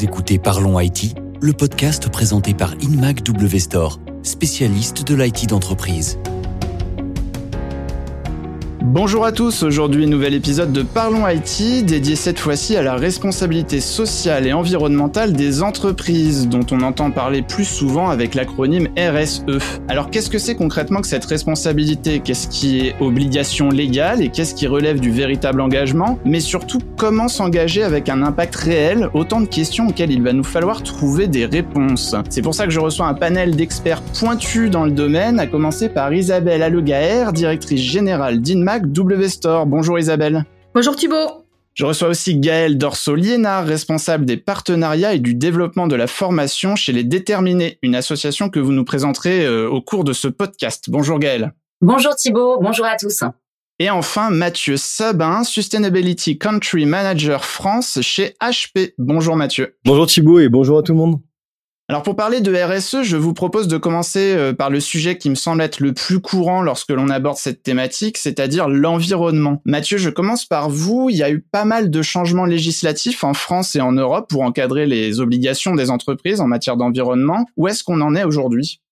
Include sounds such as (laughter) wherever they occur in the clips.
Écoutez Parlons IT, le podcast présenté par InMac W spécialiste de l'IT d'entreprise. Bonjour à tous, aujourd'hui nouvel épisode de Parlons IT, dédié cette fois-ci à la responsabilité sociale et environnementale des entreprises, dont on entend parler plus souvent avec l'acronyme RSE. Alors qu'est-ce que c'est concrètement que cette responsabilité? Qu'est-ce qui est obligation légale et qu'est-ce qui relève du véritable engagement? Mais surtout, comment s'engager avec un impact réel? Autant de questions auxquelles il va nous falloir trouver des réponses. C'est pour ça que je reçois un panel d'experts pointus dans le domaine, à commencer par Isabelle Allegaer, directrice générale d'INMAC W Store. Bonjour Isabelle. Bonjour Thibault. Je reçois aussi Gaël Dorso-Liénard, responsable des partenariats et du développement de la formation chez Les Déterminés, une association que vous nous présenterez euh, au cours de ce podcast. Bonjour Gaël. Bonjour Thibault, bonjour à tous. Et enfin, Mathieu Sabin, Sustainability Country Manager France chez HP. Bonjour Mathieu. Bonjour Thibault et bonjour à tout le monde. Alors pour parler de RSE, je vous propose de commencer euh, par le sujet qui me semble être le plus courant lorsque l'on aborde cette thématique, c'est-à-dire l'environnement. Mathieu, je commence par vous. Il y a eu pas mal de changements législatifs en France et en Europe pour encadrer les obligations des entreprises en matière d'environnement. Où est-ce qu'on en est aujourd'hui?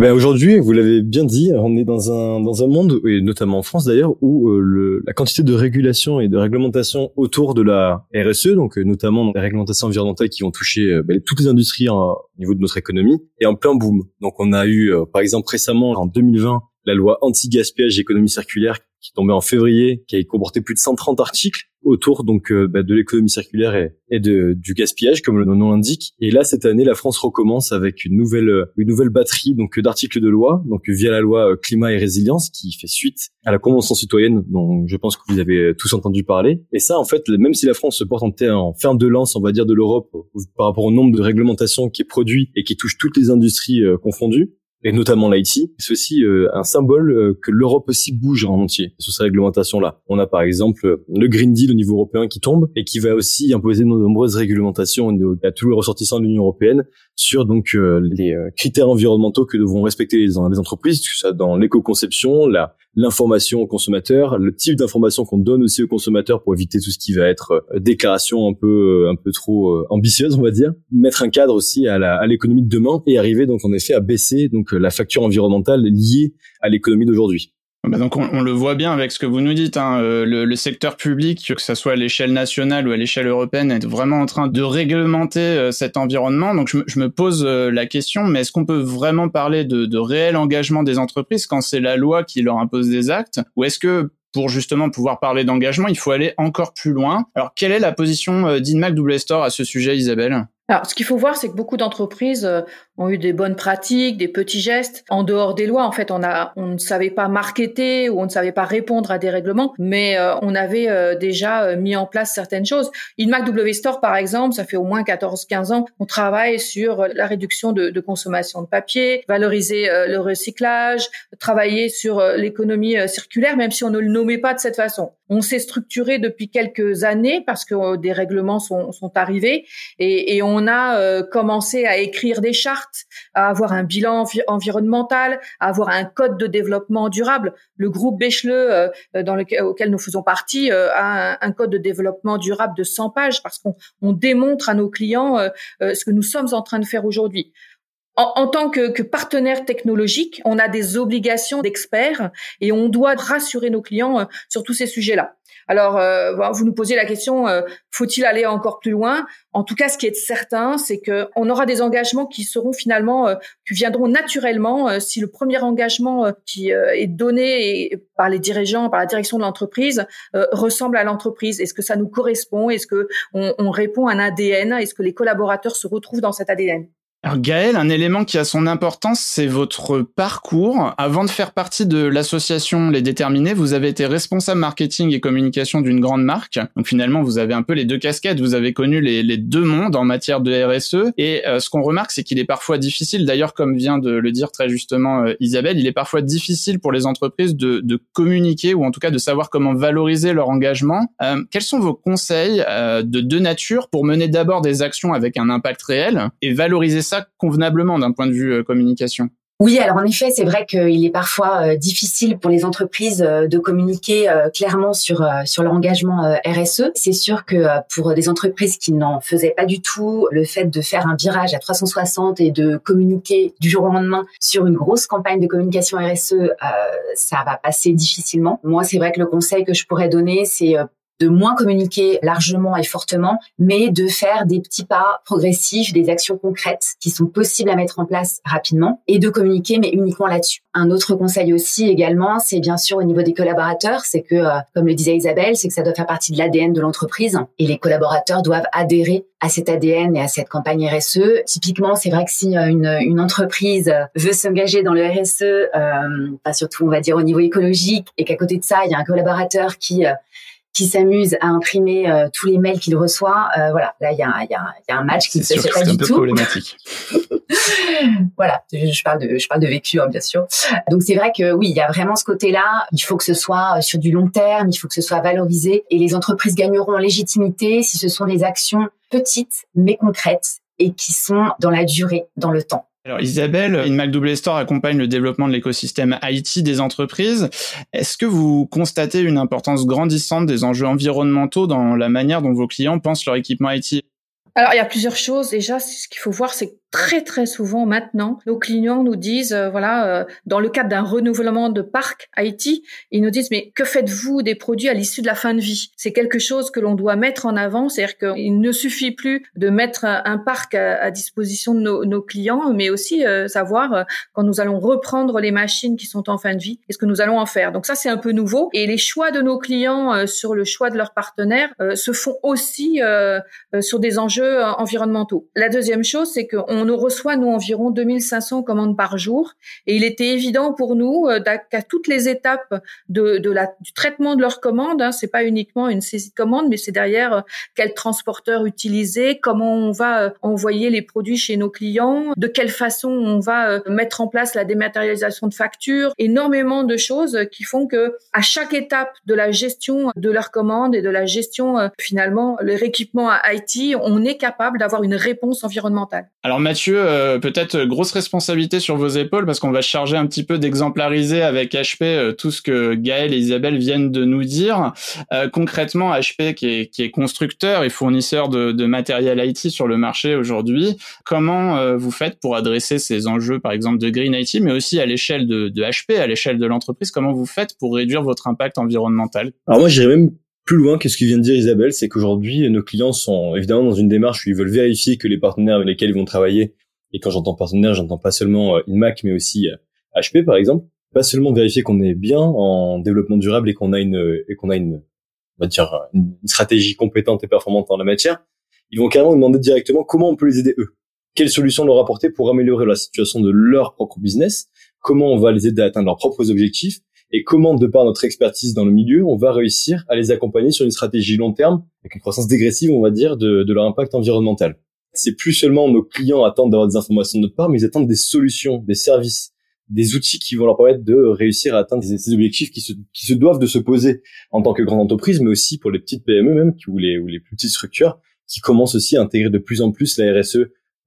Ben aujourd'hui, vous l'avez bien dit, on est dans un dans un monde et notamment en France d'ailleurs où euh, le, la quantité de régulation et de réglementation autour de la RSE, donc euh, notamment les réglementations environnementales qui vont toucher euh, ben, toutes les industries au niveau de notre économie, est en plein boom. Donc on a eu par exemple récemment en 2020 la loi anti-gaspillage et économie circulaire qui tombait en février, qui a comporté plus de 130 articles autour donc euh, bah, de l'économie circulaire et, de, du gaspillage comme le nom l'indique. Et là cette année, la France recommence avec une nouvelle euh, une nouvelle batterie donc d'articles de loi, donc via la loi euh, climat et résilience qui fait suite à la convention citoyenne dont je pense que vous avez tous entendu parler. Et ça en fait, même si la France se porte en, en ferme de lance, on va dire de l'Europe par rapport au nombre de réglementations qui est produit et qui touche toutes les industries confondues, et notamment l'IT, c'est aussi euh, un symbole euh, que l'Europe aussi bouge en entier sur ces réglementations-là. On a par exemple euh, le Green Deal au niveau européen qui tombe et qui va aussi imposer de nombreuses réglementations à tous les ressortissants de l'Union européenne sur donc les critères environnementaux que devront respecter les, entreprises, que ça dans l'éco-conception, la l'information aux consommateurs, le type d'information qu'on donne aussi aux consommateurs pour éviter tout ce qui va être euh, déclaration un peu euh, un peu trop euh, ambitieuse, on va dire. Mettre un cadre aussi à l'économie de demain et arriver donc en effet à baisser donc la facture environnementale liée à l'économie d'aujourd'hui. Donc on, le voit bien avec ce que vous nous dites, hein, euh, le, secteur public, que ce soit à l'échelle nationale ou à l'échelle européenne, est vraiment en train de réglementer euh, cet environnement. Donc je, me pose euh, la question, mais est-ce qu'on peut vraiment parler de, de réel engagement des entreprises quand c'est la loi qui leur impose des actes? Ou est-ce que pour justement pouvoir parler d'engagement, il faut aller encore plus loin? Alors quelle est la position d'Inmac Double Store à ce sujet, Isabelle? Alors, ce qu'il faut voir, c'est que beaucoup d'entreprises ont eu des bonnes pratiques, des petits gestes. En dehors des lois, en fait, on a, on ne savait pas marketer ou on ne savait pas répondre à des règlements, mais euh, on avait euh, déjà mis en place certaines choses. InMac W Store, par exemple, ça fait au moins 14-15 ans qu'on travaille sur la réduction de, consommation de papier, valoriser le recyclage, travailler sur l'économie circulaire, même si on ne le nommait pas de cette façon. On s'est structuré depuis quelques années parce que des règlements sont, arrivés et, on on a euh, commencé à écrire des chartes, à avoir un bilan environnemental, à avoir un code de développement durable. Le groupe Becheleux, euh, dans lequel, auquel nous faisons partie, euh, a un, code de développement durable de 100 pages parce qu'on démontre à nos clients ce que nous sommes en train de faire aujourd'hui. En, tant que, que, partenaire technologique, on a des obligations d'experts et on doit rassurer nos clients sur tous ces sujets-là. Alors, euh, vous nous posez la question, euh, faut-il aller encore plus loin? En tout cas, ce qui est certain, c'est que on aura des engagements qui seront finalement, euh, qui viendront naturellement si le premier engagement qui est donné par les dirigeants, par la direction de l'entreprise, ressemble à l'entreprise. Est-ce que ça nous correspond? Est-ce que on, on répond à un ADN Est-ce que les collaborateurs se retrouvent dans cet ADN alors Gaël, un élément qui a son importance, c'est votre parcours. Avant de faire partie de l'association Les Déterminés, vous avez été responsable marketing et communication d'une grande marque. Donc finalement, vous avez un peu les deux casquettes. Vous avez connu les, deux mondes en matière de RSE. Et euh, ce qu'on remarque, c'est qu'il est parfois difficile, d'ailleurs comme vient de le dire très justement euh, Isabelle, il est parfois difficile pour les entreprises de, communiquer ou en tout cas de savoir comment valoriser leur engagement. Euh, quels sont vos conseils de deux natures pour mener d'abord des actions avec un impact réel et valoriser ça convenablement d'un point de vue euh, communication Oui, alors en effet, c'est vrai qu'il est parfois euh, difficile pour les entreprises euh, de communiquer clairement sur sur leur engagement RSE. C'est sûr que pour des entreprises qui n'en faisaient pas du tout, le fait de faire un virage à 360 et de communiquer du jour au lendemain sur une grosse campagne de communication RSE, ça va passer difficilement. Moi, c'est vrai que le conseil que je pourrais donner, c'est de moins communiquer largement et fortement, mais de faire des petits pas progressifs, des actions concrètes qui sont possibles à mettre en place rapidement et de communiquer, mais uniquement là-dessus. Un autre conseil aussi également, c'est bien sûr au niveau des collaborateurs, c'est que, euh, comme le disait Isabelle, c'est que ça doit faire partie de l'ADN de l'entreprise et les collaborateurs doivent adhérer à cet ADN et à cette campagne RSE. Typiquement, c'est vrai que si euh, une, une entreprise veut s'engager dans le RSE, euh, surtout on va dire au niveau écologique, et qu'à côté de ça, il y a un collaborateur qui euh, qui s'amuse à imprimer euh, tous les mails qu'il reçoit, euh, voilà, là il y a, y, a, y a, un match qui ne se fait pas du tout. problématique. (laughs) voilà, je parle de je parle de vécu hein, bien sûr. Donc c'est vrai que oui, il y a vraiment ce côté-là. Il faut que ce soit sur du long terme, il faut que ce soit valorisé, et les entreprises gagneront en légitimité si ce sont des actions petites mais concrètes et qui sont dans la durée, dans le temps. Alors Isabelle, InMac Double Store accompagne le développement de l'écosystème IT des entreprises. Est-ce que vous constatez une importance grandissante des enjeux environnementaux dans la manière dont vos clients pensent leur équipement IT alors, il y a plusieurs choses. Déjà, ce qu'il faut voir, c'est très très souvent maintenant, nos clients nous disent, euh, voilà, euh, dans le cadre d'un renouvellement de parc IT, ils nous disent, mais que faites-vous des produits à l'issue de la fin de vie? C'est quelque chose que l'on doit mettre en avant, c'est-à-dire qu'il ne suffit plus de mettre un, parc à, disposition de nos, nos, clients, mais aussi euh, savoir quand nous allons reprendre les machines qui sont en fin de vie, qu'est-ce que nous allons en faire. Donc ça, c'est un peu nouveau. Et les choix de nos clients sur le choix de leurs partenaires se font aussi sur des enjeux environnementaux. La deuxième chose, c'est qu'on on reçoit, nous, environ 2500 commandes par jour. Et il était évident pour nous euh, qu'à toutes les étapes de, du traitement de leurs commandes, hein, c'est pas uniquement une saisie de commande, mais c'est derrière euh, quel transporteur utiliser, comment on va euh, envoyer les produits chez nos clients, de quelle façon on va mettre en place la dématérialisation de factures, énormément de choses qui font que à chaque étape de la gestion de leurs commandes et de la gestion finalement leur équipement à IT, on est capable d'avoir une réponse environnementale. Euh, peut-être grosse responsabilité sur vos épaules parce qu'on va charger un petit peu d'exemplariser avec HP euh, tout ce que Gaël et Isabelle viennent de nous dire. Euh, concrètement, HP qui est, qui est, constructeur et fournisseur de, de, matériel IT sur le marché aujourd'hui, comment vous faites pour adresser ces enjeux, par exemple, de Green IT, mais aussi à l'échelle de, de HP, à l'échelle de l'entreprise, comment vous faites pour réduire votre impact environnemental? Alors moi, j'irais même plus loin que ce que vient de dire Isabelle, c'est qu'aujourd'hui, nos clients sont évidemment dans une démarche où ils veulent vérifier que les partenaires avec lesquels ils vont travailler, et quand j'entends partenaire, j'entends pas seulement euh, InMac, mais aussi HP euh, par exemple, pas seulement vérifier qu'on est bien en développement durable et qu'on a une et qu'on a une on va dire une stratégie compétente et performante en la matière, ils vont carrément demander directement comment on peut les aider eux. Quelles solutions leur apporter pour améliorer la situation de leur propre business, comment on va les aider à atteindre leurs propres objectifs? Et comment, de par notre expertise dans le milieu, on va réussir à les accompagner sur une stratégie long terme, avec une croissance dégressive, on va dire, de, de leur impact environnemental. C'est plus seulement nos clients attendent d'avoir des informations de notre part, mais ils attendent des solutions, des services, des outils qui vont leur permettre de réussir à atteindre ces objectifs qui se, qui se doivent de se poser en tant que grande entreprise, mais aussi pour les petites PME même, ou les, ou les plus petites structures, qui commencent aussi à intégrer de plus en plus la RSE,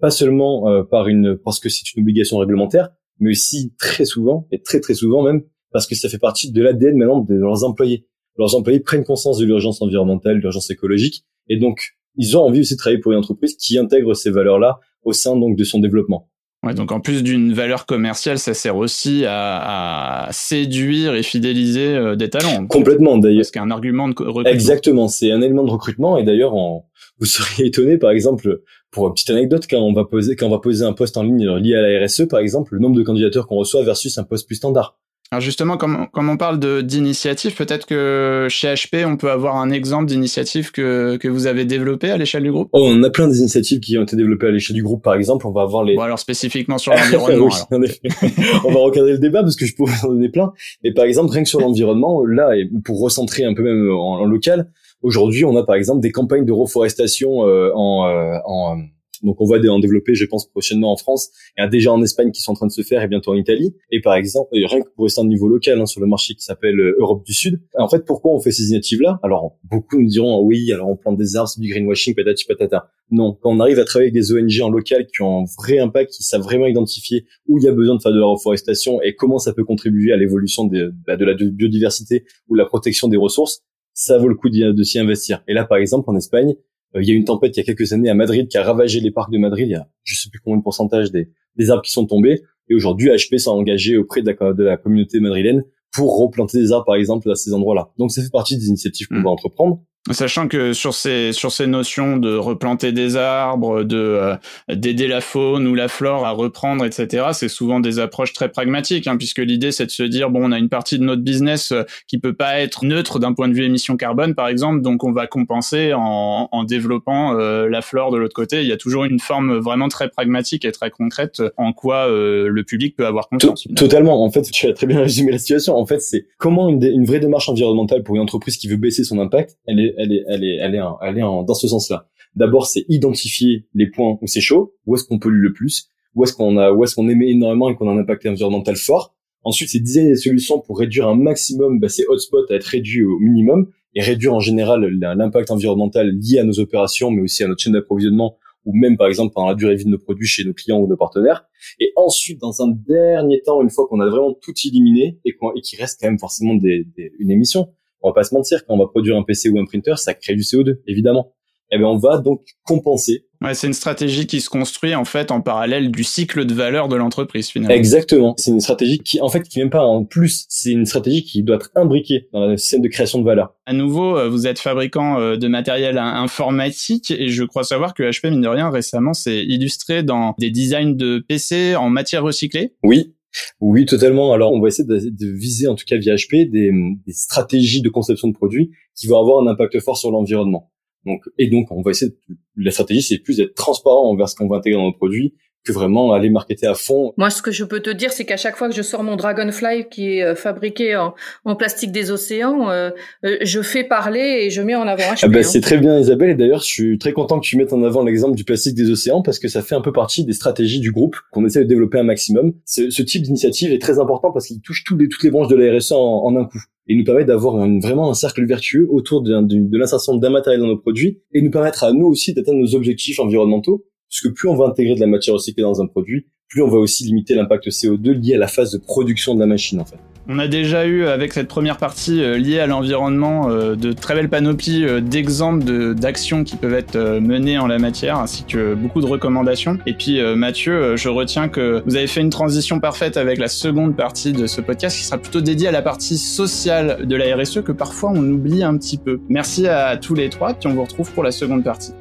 pas seulement euh, par une, parce que c'est une obligation réglementaire, mais aussi très souvent, et très très souvent même, parce que ça fait partie de l'ADN maintenant de leurs employés. Leurs employés prennent conscience de l'urgence environnementale, de l'urgence écologique, et donc ils ont envie aussi de travailler pour une entreprise qui intègre ces valeurs-là au sein donc de son développement. Ouais, donc en plus d'une valeur commerciale, ça sert aussi à, à séduire et fidéliser euh, des talents. Complètement d'ailleurs. Parce qu'un argument de recrutement. Exactement, c'est un élément de recrutement et d'ailleurs vous seriez étonné par exemple pour une petite anecdote quand on va poser quand on va poser un poste en ligne lié à la RSE par exemple, le nombre de candidatures qu'on reçoit versus un poste plus standard. Alors justement, comme, comme on parle d'initiative, peut-être que chez HP, on peut avoir un exemple d'initiative que, que vous avez développé à l'échelle du groupe? Oh, On a plein d'initiatives qui ont été développées à l'échelle du groupe, par exemple. On va avoir les... Bon, alors spécifiquement sur l'environnement. (laughs) (laughs) on va recadrer le débat parce que je pourrais en donner plein. Mais par exemple, rien que sur l'environnement, là, et pour recentrer un peu même en, local, aujourd'hui, on a par exemple des campagnes de reforestation euh, en, euh, en Donc on va en développer, je pense, prochainement en France. Il y a déjà en Espagne qui sont en train de se faire et bientôt en Italie. Et par exemple, rien que pour rester à un niveau local hein, sur le marché qui s'appelle euh, Europe du Sud. En fait, pourquoi on fait ces initiatives-là? Alors beaucoup nous diront oui, alors on plante des arbres, du greenwashing, patati patata. Non, quand on arrive à travailler avec des ONG en local qui ont un vrai impact, qui savent vraiment identifier où il y a besoin de faire de la reforestation et comment ça peut contribuer à l'évolution de, bah, de la biodiversité ou la protection des ressources, ça vaut le coup de s'y investir. Et là, par exemple, en Espagne, euh, il y a eu une tempête il y a quelques années à Madrid qui a ravagé les parcs de Madrid. Il y a je sais plus combien de pourcentage des, des arbres qui sont tombés. Et aujourd'hui, HP s'est engagé auprès de la, de la communauté madrilène pour replanter des arbres, par exemple, à ces endroits-là. Donc, ça fait partie des initiatives qu'on mmh. va entreprendre. Sachant que sur ces sur ces notions de replanter des arbres, de euh, d'aider la faune ou la flore à reprendre, etc. C'est souvent des approches très pragmatiques, hein, puisque l'idée c'est de se dire bon, on a une partie de notre business euh, qui peut pas être neutre d'un point de vue émission carbone, par exemple, donc on va compenser en, en développant euh, la flore de l'autre côté. Il y a toujours une forme vraiment très pragmatique et très concrète en quoi le public peut avoir confiance. Totalement. En fait, tu as très bien résumé la situation. En fait, c'est comment une, une vraie démarche environnementale pour une entreprise qui veut baisser son impact, elle est est, elle est, dans ce sens-là. D'abord, c'est identifier les points où c'est chaud, où est-ce qu'on pollue le plus, où est-ce qu'on a, où est-ce qu'on émet énormément et qu'on a un impact environnemental fort. Ensuite, c'est designer des solutions pour réduire un maximum bah, ces hotspots à être réduits au minimum et réduire en général l'impact environnemental lié à nos opérations, mais aussi à notre chaîne d'approvisionnement ou même par exemple pendant la durée de vie de nos produits chez nos clients ou nos partenaires. Et ensuite, dans un dernier temps, une fois qu'on a vraiment tout éliminé et qu'il reste quand même forcément des, une émission, on va pas se mentir, quand on va produire un PC ou un printer, ça crée du CO2, évidemment. Eh bien, on va donc compenser. Ouais, c'est une stratégie qui se construit en fait en parallèle du cycle de valeur de l'entreprise finalement. Exactement. C'est une stratégie qui, en fait, qui même pas en plus. C'est une stratégie qui doit être imbriquée dans la scène de création de valeur. À nouveau, euh, vous êtes fabricant euh, de matériel informatique et je crois savoir que HP mine de rien récemment s'est illustré dans des designs de PC en matière recyclée. Oui, oui, totalement. Alors, on va essayer de, viser, en tout cas via HP, des, stratégies de conception de produits qui vont avoir un impact fort sur l'environnement. Donc, et donc, on va essayer. la stratégie, c'est plus d'être transparent envers ce qu'on va intégrer dans nos produits que vraiment aller marketer à fond. Moi, ce que je peux te dire, c'est qu'à chaque fois que je sors mon Dragonfly qui est euh, fabriqué en, plastique des océans, euh, euh, je fais parler et je mets en avant HP. Ah bah, C'est très bien, Isabelle. Et d'ailleurs, je suis très content que tu mettes en avant l'exemple du plastique des océans parce que ça fait un peu partie des stratégies du groupe qu'on essaie de développer un maximum. Ce, ce type d'initiative est très important parce qu'il touche toutes les, toutes les branches de la RSE en, un coup et nous permet d'avoir vraiment un cercle vertueux autour de, de l'insertion d'un matériel dans nos produits et nous permettre à nous aussi d'atteindre nos objectifs environnementaux puisque plus on va intégrer de la matière recyclée dans un produit, plus on va aussi limiter l'impact CO2 lié à la phase de production de la machine en fait. On a déjà eu avec cette première partie euh, liée à l'environnement euh, de très belles panoplies euh, d'exemples d'actions qui peuvent être menées en la matière ainsi que beaucoup de recommandations. Et puis Mathieu, je retiens que vous avez fait une transition parfaite avec la seconde partie de ce podcast qui sera plutôt dédiée à la partie sociale de la RSE que parfois on oublie un petit peu. Merci à tous les trois puis on vous retrouve pour la seconde partie.